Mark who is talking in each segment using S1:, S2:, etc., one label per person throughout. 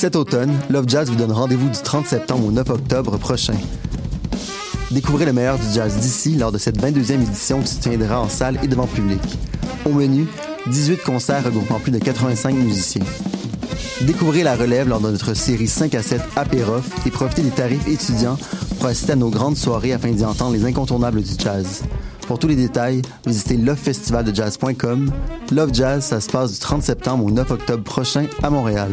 S1: Cet automne, Love Jazz vous donne rendez-vous du 30 septembre au 9 octobre prochain. Découvrez le meilleur du jazz d'ici lors de cette 22e édition qui se tiendra en salle et devant public. Au menu, 18 concerts regroupant plus de 85 musiciens. Découvrez la relève lors de notre série 5 à 7 Apérof et profitez des tarifs étudiants pour assister à nos grandes soirées afin d'y entendre les incontournables du jazz. Pour tous les détails, visitez lovefestivaldejazz.com. Love Jazz, ça se passe du 30 septembre au 9 octobre prochain à Montréal.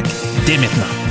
S2: dès maintenant.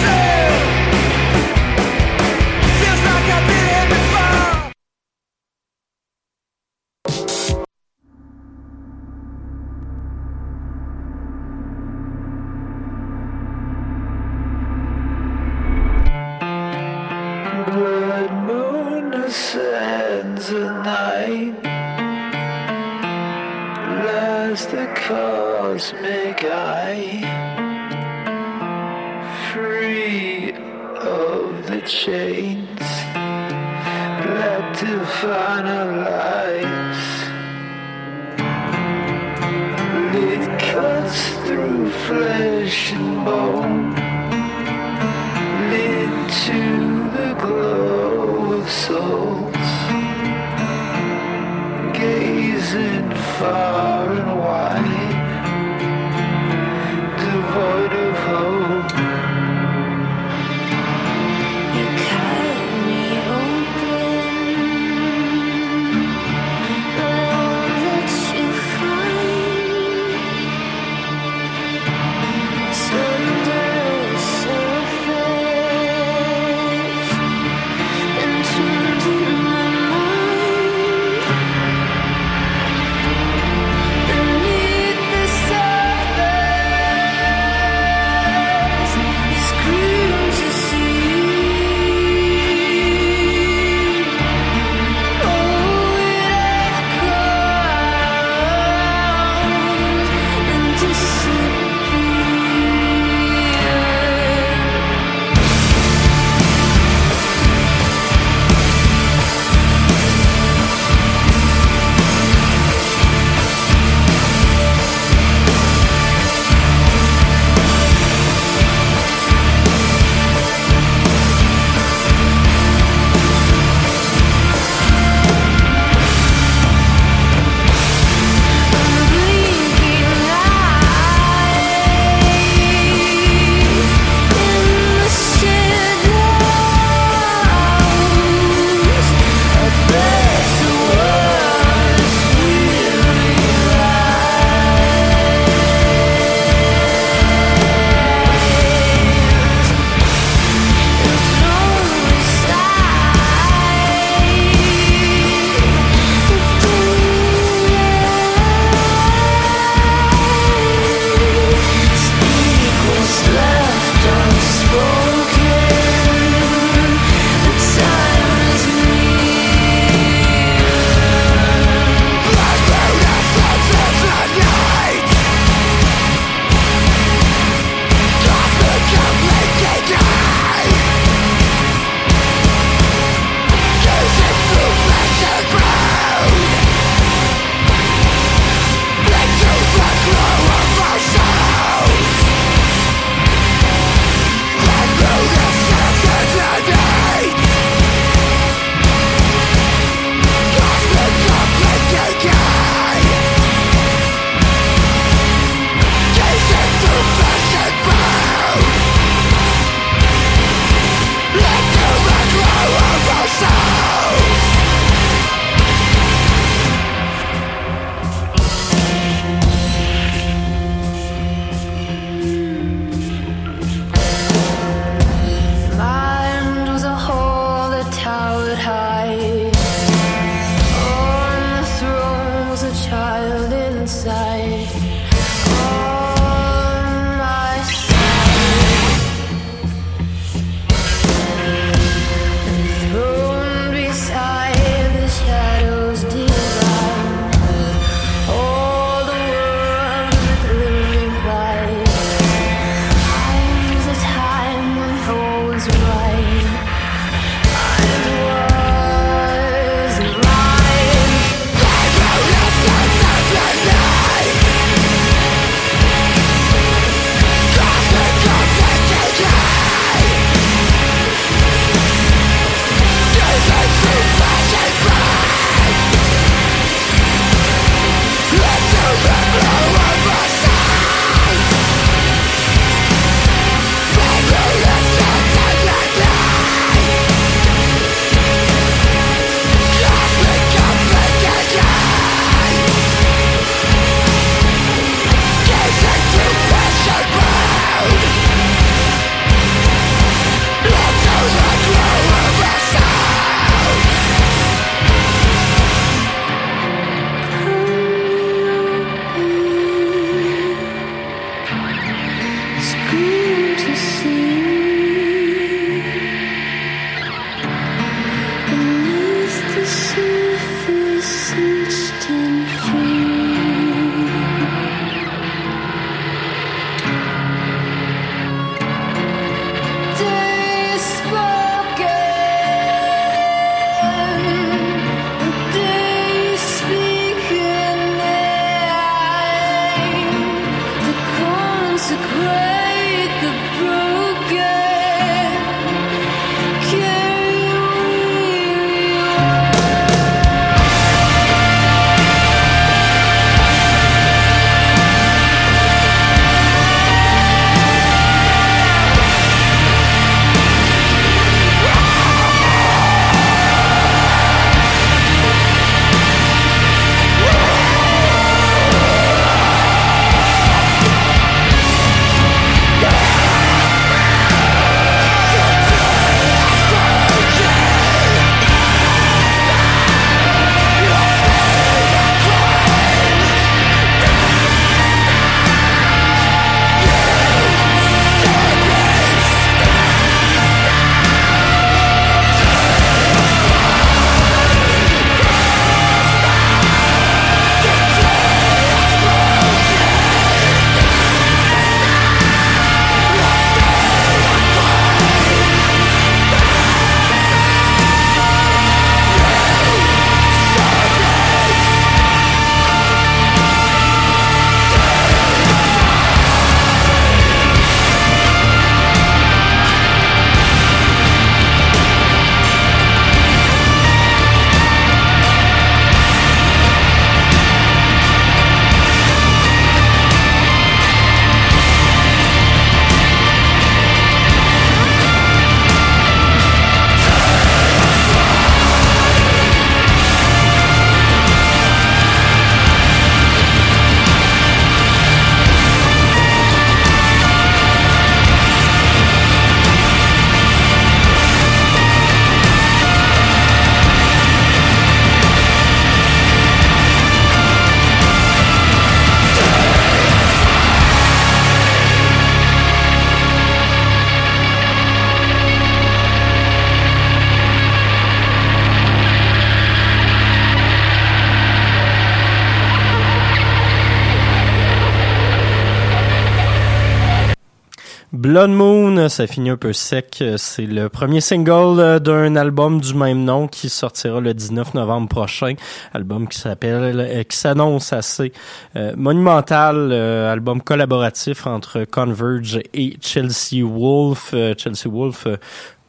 S3: Blood Moon,
S4: ça finit un peu sec. C'est le premier single euh, d'un album du même nom qui sortira le 19 novembre prochain. Album qui s'appelle, euh, qui s'annonce assez euh, monumental. album collaboratif entre Converge et Chelsea Wolf. Chelsea Wolf,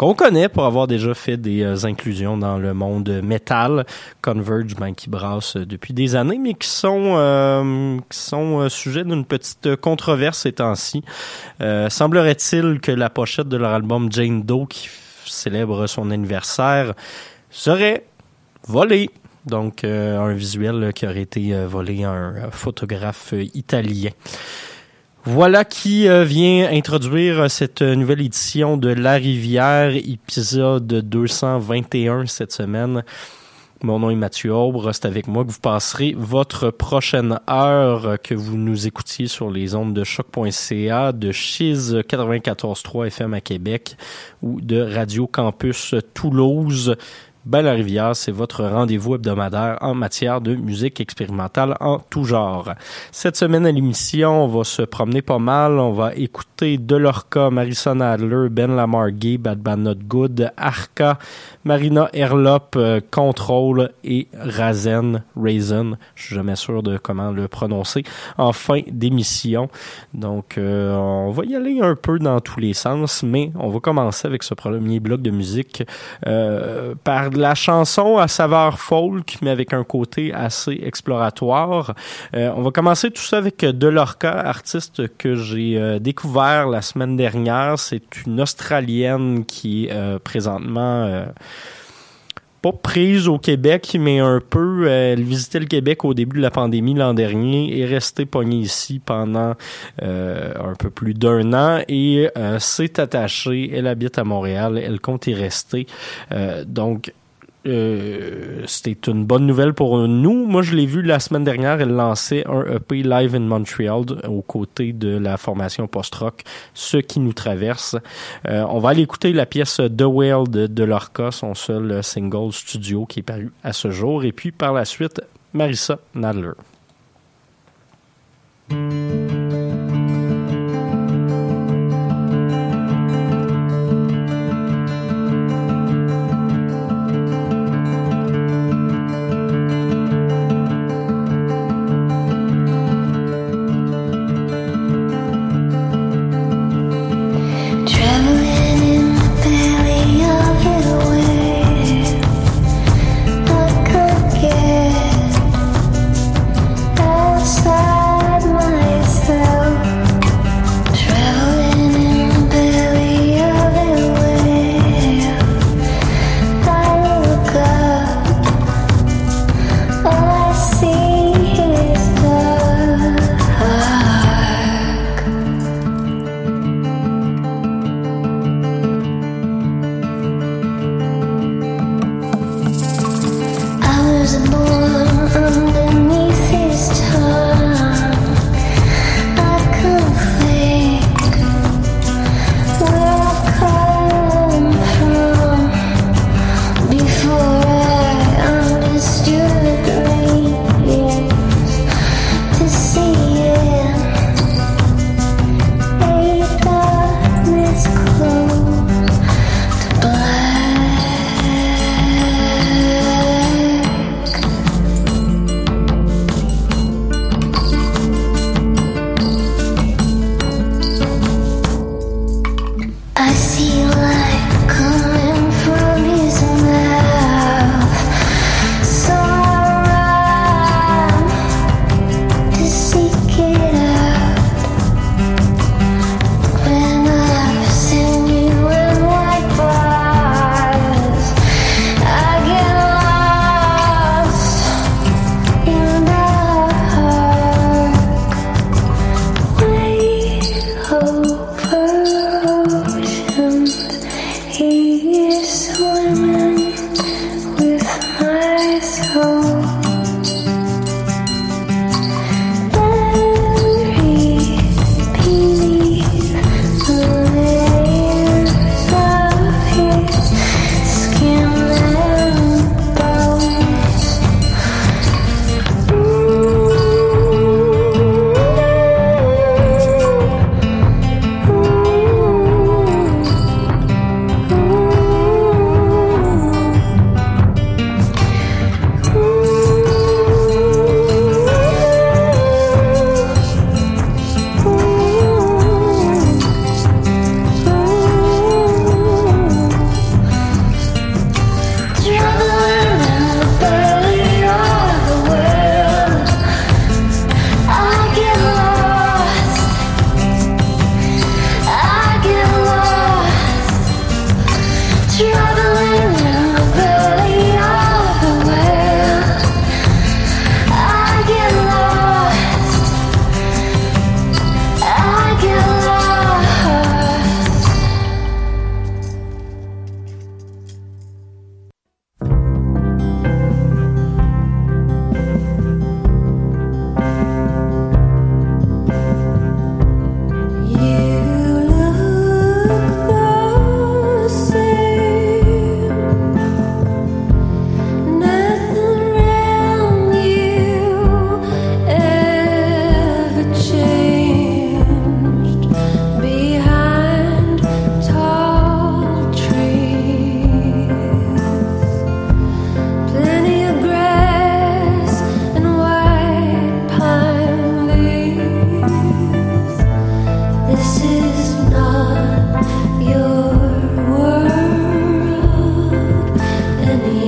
S4: qu'on connaît pour avoir déjà fait des euh, inclusions dans le monde métal. Converge, ben, qui brasse depuis des années, mais qui sont, euh, qui sont euh, sujets d'une petite controverse ces temps-ci. Euh, semblerait-il que la pochette de leur album Jane Doe, qui célèbre son anniversaire, serait volée. Donc, un visuel qui aurait été volé à un photographe italien. Voilà qui euh, vient introduire euh, cette euh, nouvelle édition de La Rivière, épisode 221 cette semaine. Mon nom est Mathieu Aubre, c'est avec moi que vous passerez votre prochaine heure que vous nous écoutiez sur les ondes de choc.ca, de Chiz 94.3 FM à Québec ou de Radio Campus Toulouse. Ben la Rivière, c'est votre rendez-vous hebdomadaire en matière de musique expérimentale en tout genre. Cette semaine à l'émission, on va se promener pas mal. On va écouter Delorca, Marison Adler, Ben Lamar Gay, Bad Bad Not Good, Arca, Marina Erlop, euh, Control et Razen, Raisin. Je suis jamais sûr de comment le prononcer. En fin d'émission. Donc, euh, on va y aller un peu dans tous les sens, mais on va commencer avec ce premier bloc de musique euh, par de la chanson à saveur folk, mais avec un côté assez exploratoire. Euh, on va commencer tout ça avec Delorca, artiste que j'ai euh, découvert la semaine dernière. C'est une Australienne qui est euh, présentement... euh, pas prise au Québec, mais un peu. euh, Elle visitait le Québec au début de la pandémie l'an dernier et est restée pognée ici pendant euh, un peu plus d'un an et euh, s'est attachée. Elle habite à Montréal, elle compte y rester. Euh, donc, euh, c'était une bonne nouvelle pour nous. Moi, je l'ai vu la semaine dernière. Elle lançait un EP live in Montreal d- aux côtés de la formation post-rock, ce qui nous traverse. Euh, on va aller écouter la pièce The Whale de, de Lorca, son seul euh, single studio qui est paru à ce jour. Et puis par la suite, Marissa Nadler.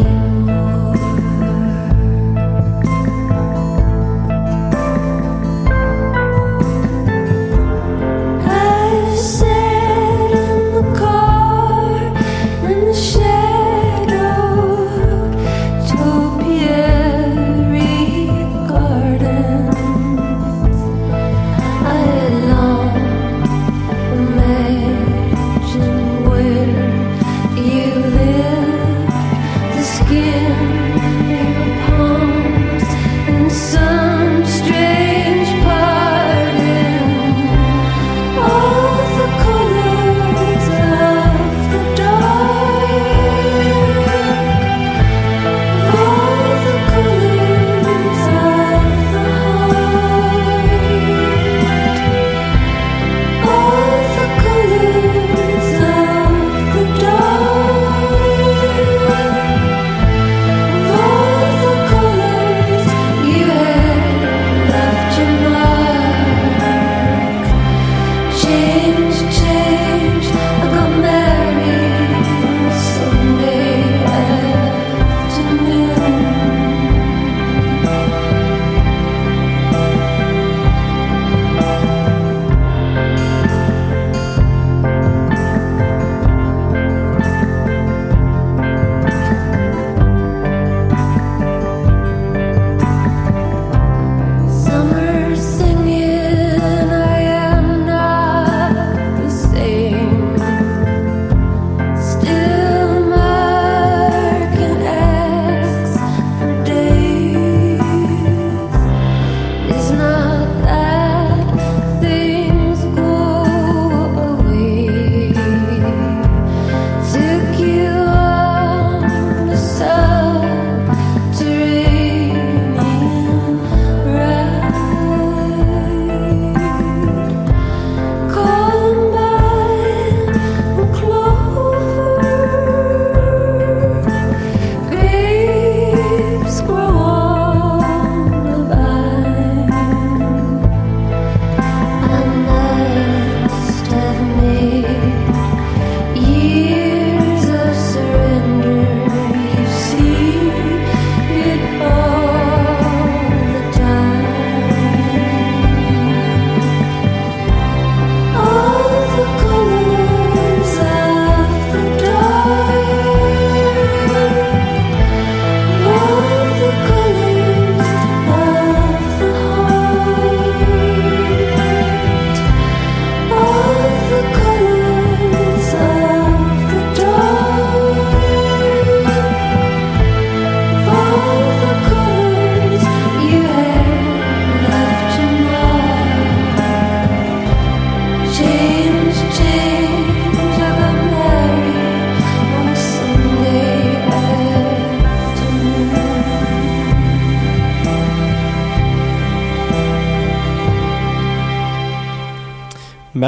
S3: Senhor.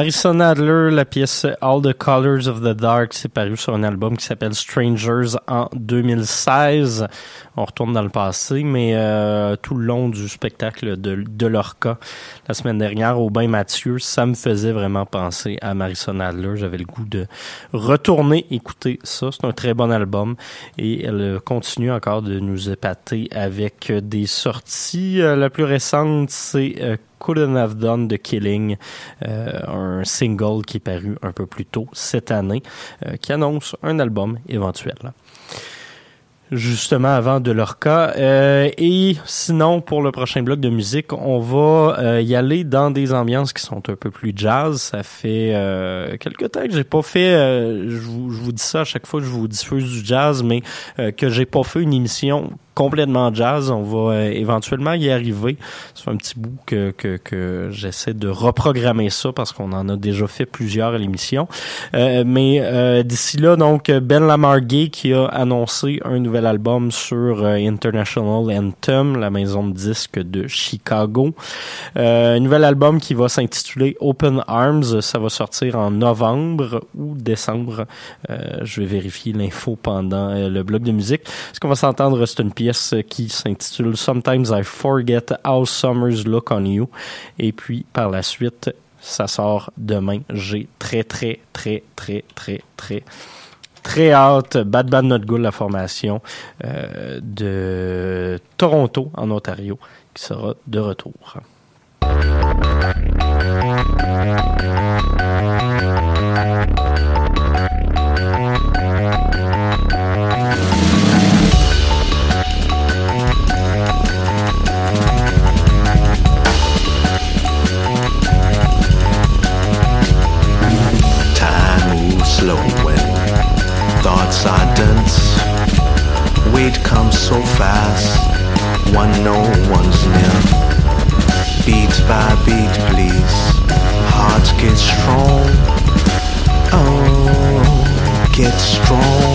S4: Marison Adler, la pièce All the Colors of the Dark, c'est paru sur un album qui s'appelle Strangers en 2016. On retourne dans le passé, mais euh, tout le long du spectacle de, de la semaine dernière, au Bain Mathieu, ça me faisait vraiment penser à Marison Adler. J'avais le goût de retourner écouter ça. C'est un très bon album et elle continue encore de nous épater avec des sorties. Euh, La plus récente, c'est euh, Couldn't Have Done the Killing, euh, un single qui est paru un peu plus tôt cette année, euh, qui annonce un album éventuel. Justement avant de leur cas. Euh, et sinon, pour le prochain bloc de musique, on va y aller dans des ambiances qui sont un peu plus jazz. Ça fait quelques temps que j'ai pas fait, je, vous, dis ça à chaque fois que je vous diffuse du jazz, mais que j'ai pas fait une émission complètement jazz. On va euh, éventuellement y arriver. Fait un petit bout que, que, j'essaie de reprogrammer ça parce qu'on en a déjà fait plusieurs à l'émission. Euh, mais euh, d'ici là, donc, Ben Lamargay qui a annoncé un nouvel album sur International Anthem, la maison de disques de Chicago. Un nouvel album qui va s'intituler Open Arms. Ça va sortir en novembre ou décembre. Je vais vérifier l'info pendant le bloc de musique. Ce qu'on va s'entendre, c'est une pièce qui s'intitule Sometimes I Forget How Summers Look on You. Et puis, par la suite, ça sort demain. J'ai très, très, très, très, très, très, très hâte. Bad Bad Not Good, la formation euh, de Toronto, en Ontario, qui sera de retour.
S5: Weight comes so fast, one no one's near. Beat by beat, please. Heart gets strong. Oh, get strong.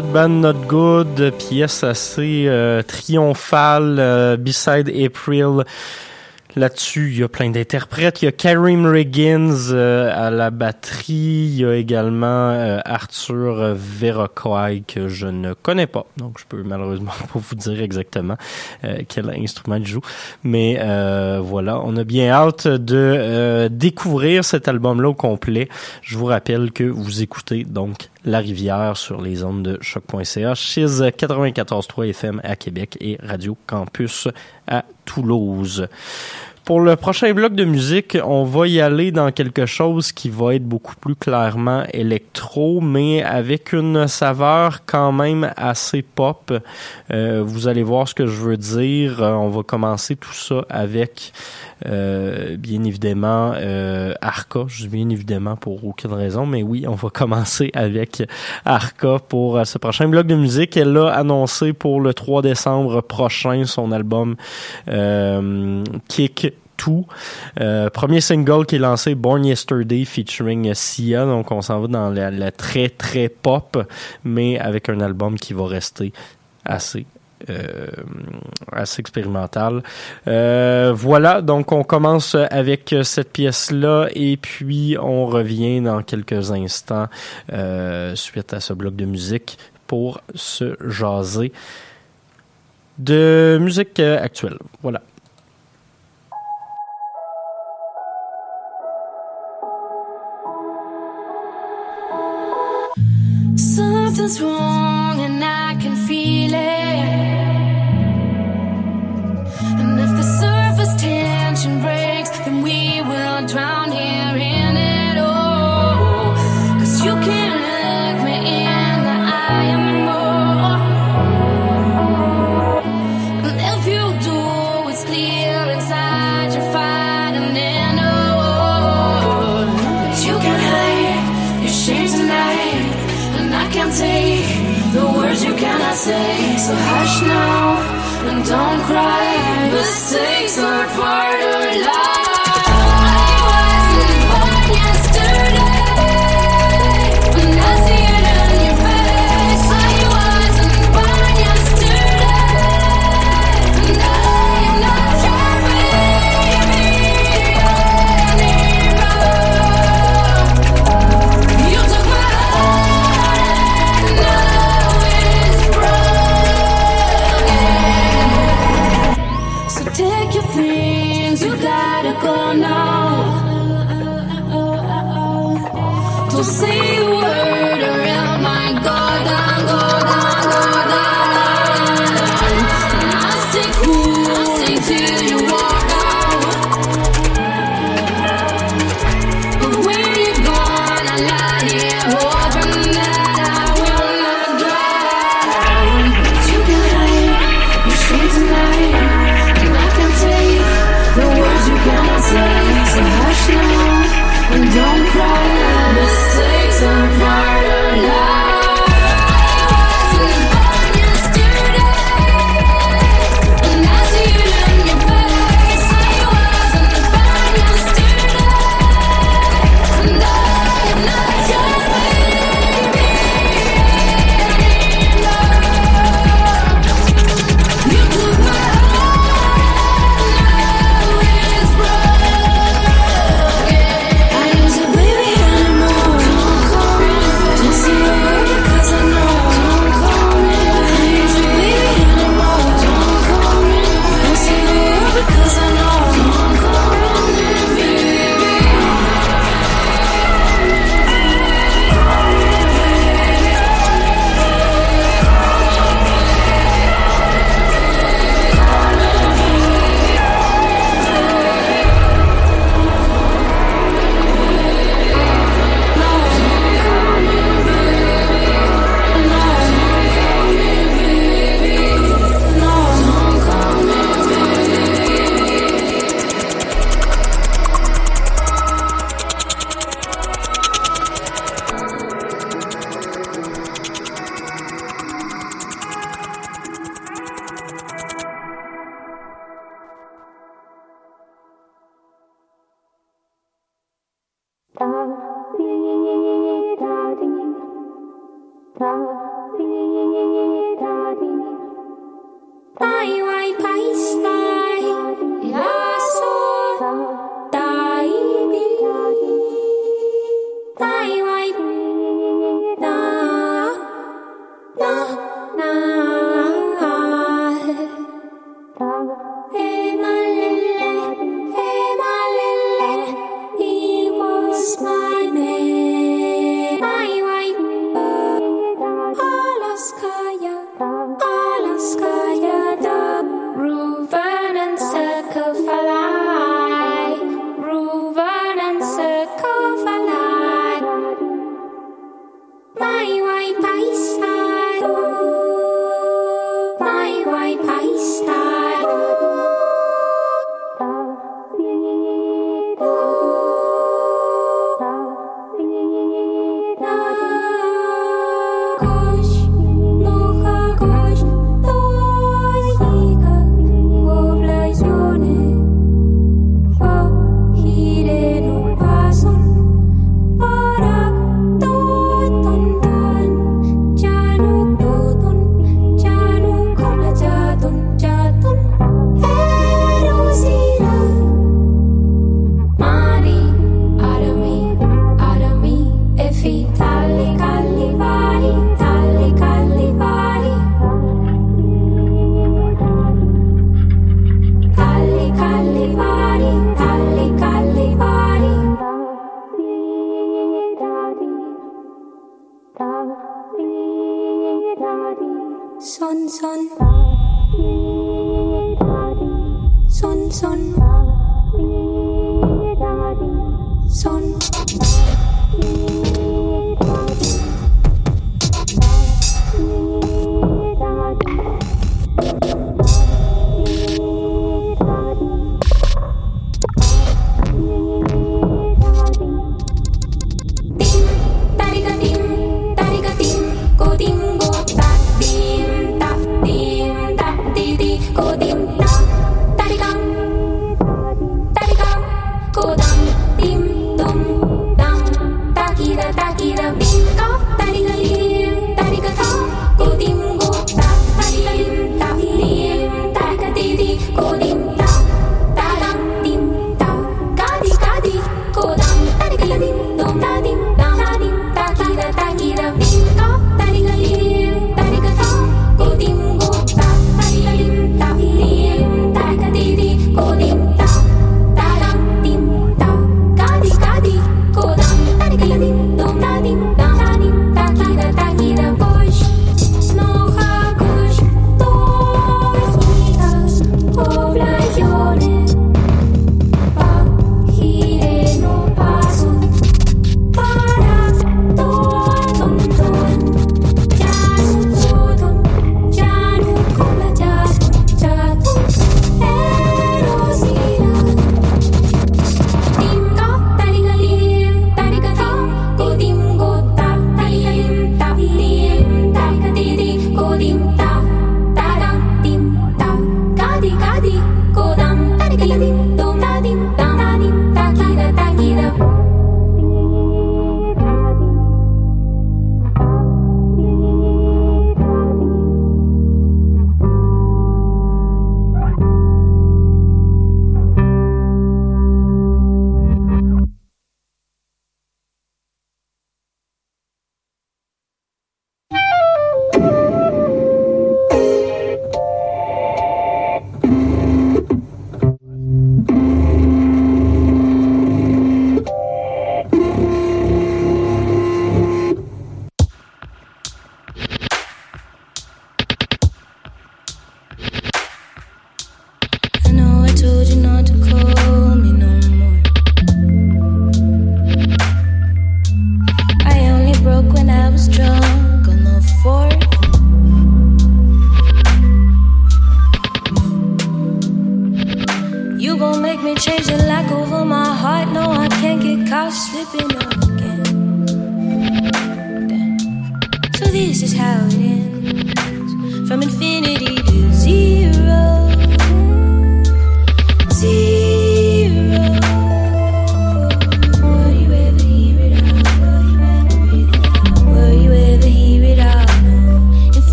S4: Bad Bad Not Good, pièce assez euh, triomphale, euh, Beside April. Là-dessus, il y a plein d'interprètes. Il y a Karim Riggins euh, à la batterie. Il y a également euh, Arthur Verrocoy que je ne connais pas. Donc, je peux malheureusement pas vous dire exactement euh, quel instrument il joue. Mais euh, voilà, on a bien hâte de euh, découvrir cet album-là au complet. Je vous rappelle que vous écoutez donc La Rivière sur les ondes de choc.ca, chez 94.3 FM à Québec et Radio Campus à Toulouse. Pour le prochain bloc de musique, on va y aller dans quelque chose qui va être beaucoup plus clairement électro, mais avec une saveur quand même assez pop. Euh, vous allez voir ce que je veux dire. Euh, On va commencer tout ça avec, euh, bien évidemment, euh, Arca. Bien évidemment pour aucune raison, mais oui, on va commencer avec Arca pour euh, ce prochain bloc de musique. Elle a annoncé pour le 3 décembre prochain son album euh, Kick 2. Euh, premier single qui est lancé Born Yesterday featuring Sia. Donc on s'en va dans la, la très très pop, mais avec un album qui va rester assez euh, assez expérimental. Euh, voilà, donc on commence avec cette pièce-là et puis on revient dans quelques instants euh, suite à ce bloc de musique pour se jaser de musique actuelle. Voilà.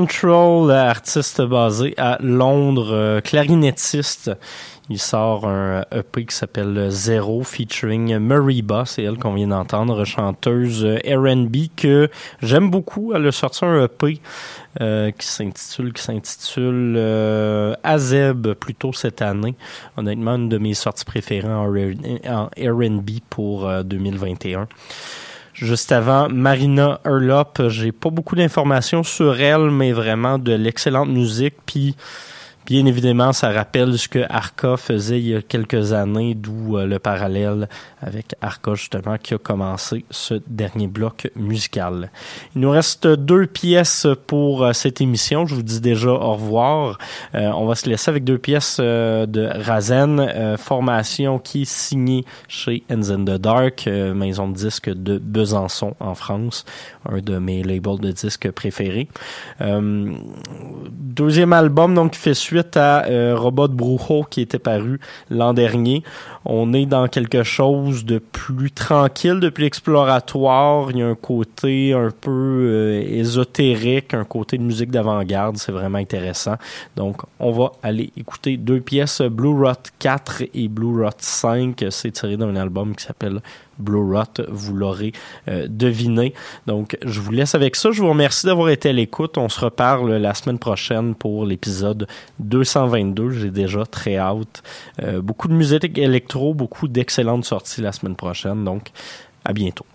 S4: Control, artiste basé à Londres, euh, clarinettiste. Il sort un EP qui s'appelle Zero featuring Mariba, c'est elle qu'on vient d'entendre, chanteuse R&B que j'aime beaucoup. Elle a sorti un EP euh, qui s'intitule qui s'intitule euh, Azeb plutôt cette année. Honnêtement, une de mes sorties préférées en R&B pour euh, 2021. Juste avant, Marina Urlop, j'ai pas beaucoup d'informations sur elle, mais vraiment de l'excellente musique. Puis Bien évidemment, ça rappelle ce que Arca faisait il y a quelques années, d'où euh, le parallèle avec Arca justement qui a commencé ce dernier bloc musical. Il nous reste deux pièces pour euh, cette émission. Je vous dis déjà au revoir. Euh, on va se laisser avec deux pièces de Razen, formation qui est signée chez Ends the Dark, maison de disques de Besançon en France, un de mes labels de disques préférés. deuxième album donc qui fait suite à euh, Robot Brujo qui était paru l'an dernier. On est dans quelque chose de plus tranquille, de plus exploratoire. Il y a un côté un peu euh, ésotérique, un côté de musique d'avant-garde. C'est vraiment intéressant. Donc, on va aller écouter deux pièces, Blue Rot 4 et Blue Rot 5. C'est tiré d'un album qui s'appelle Blue Rot, vous l'aurez euh, deviné. Donc, je vous laisse avec ça. Je vous remercie d'avoir été à l'écoute. On se reparle la semaine prochaine pour l'épisode 222. J'ai déjà très hâte. Euh, beaucoup de musique électro, beaucoup d'excellentes sorties la semaine prochaine. Donc, à bientôt.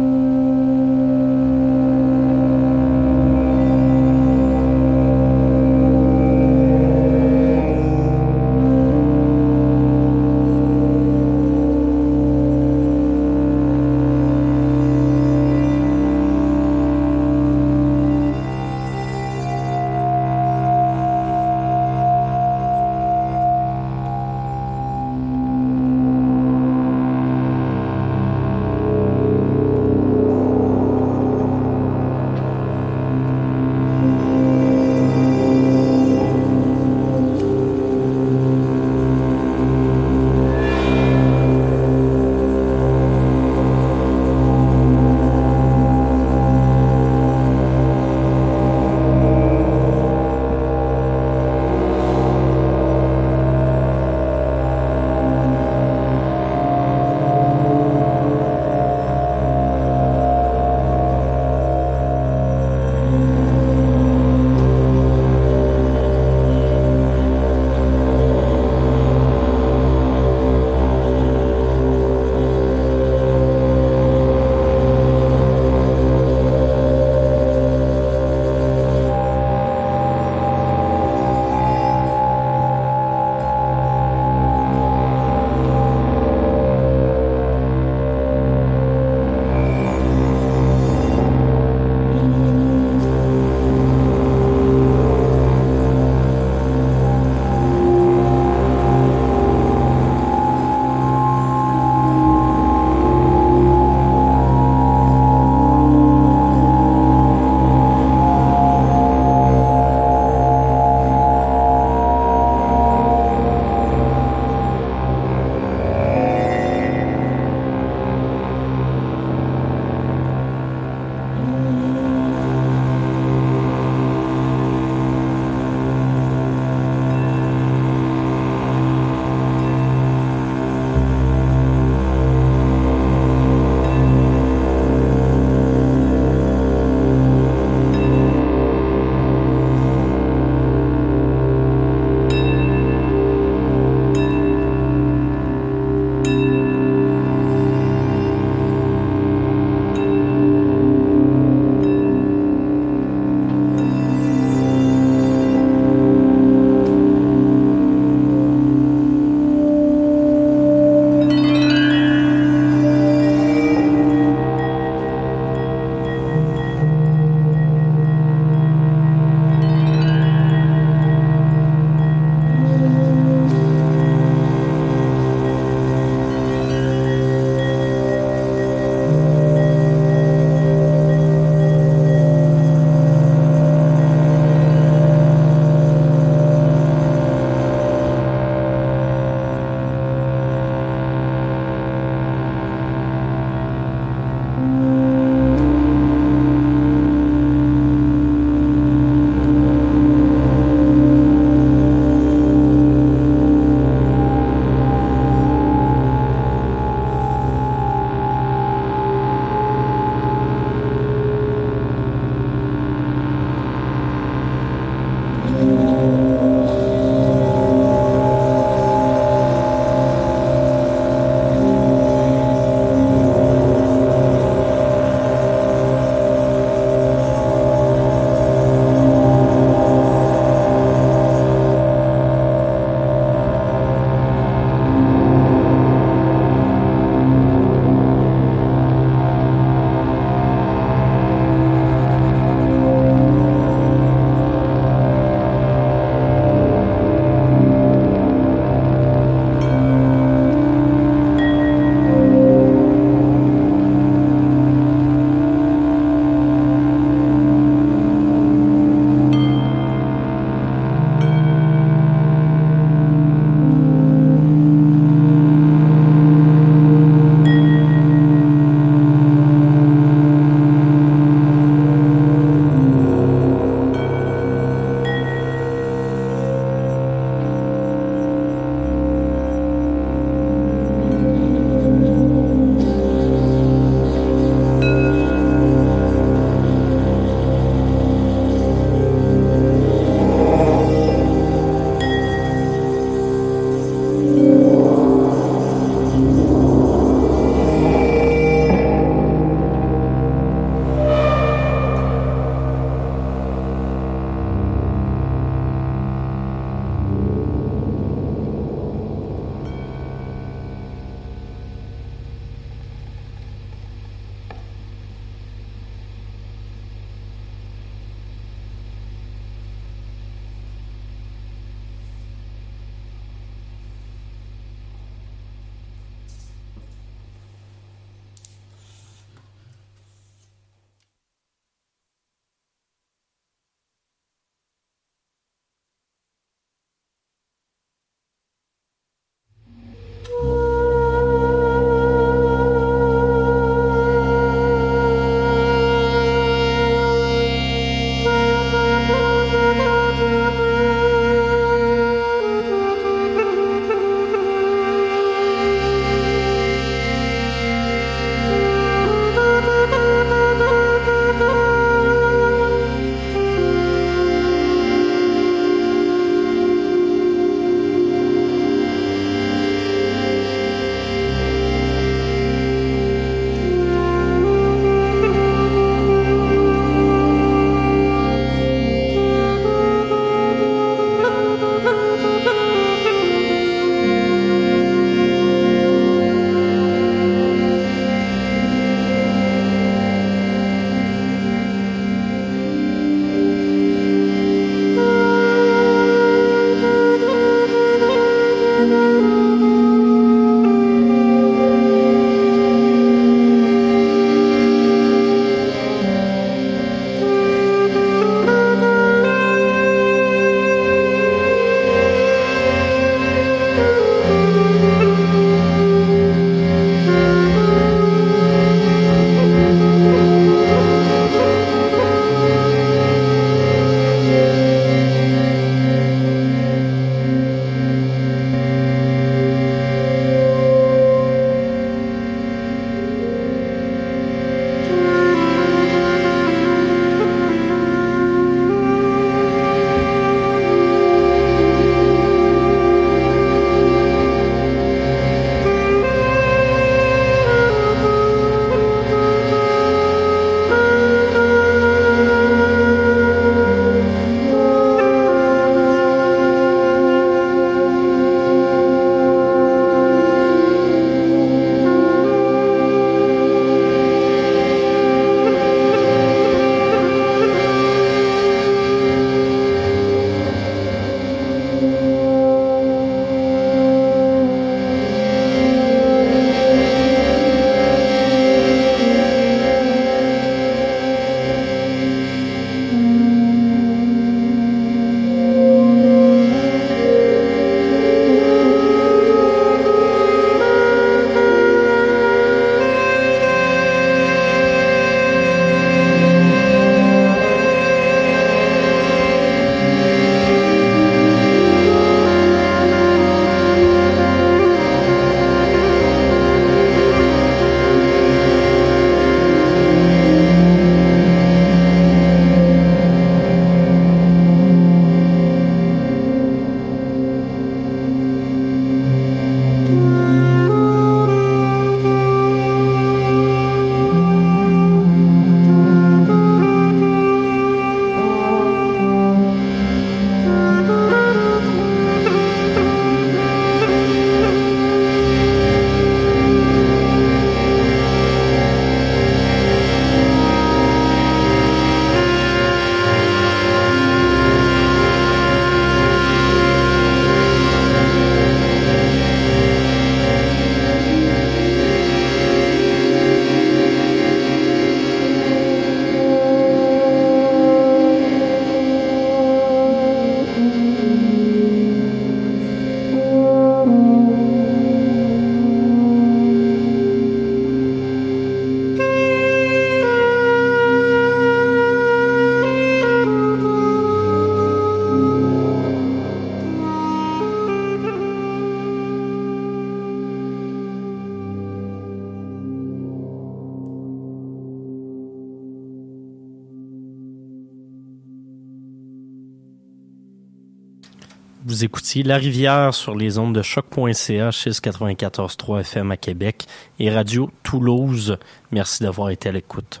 S4: Écoutiez La Rivière sur les ondes de choc.ca, 694.3 FM à Québec et Radio Toulouse. Merci d'avoir été à l'écoute.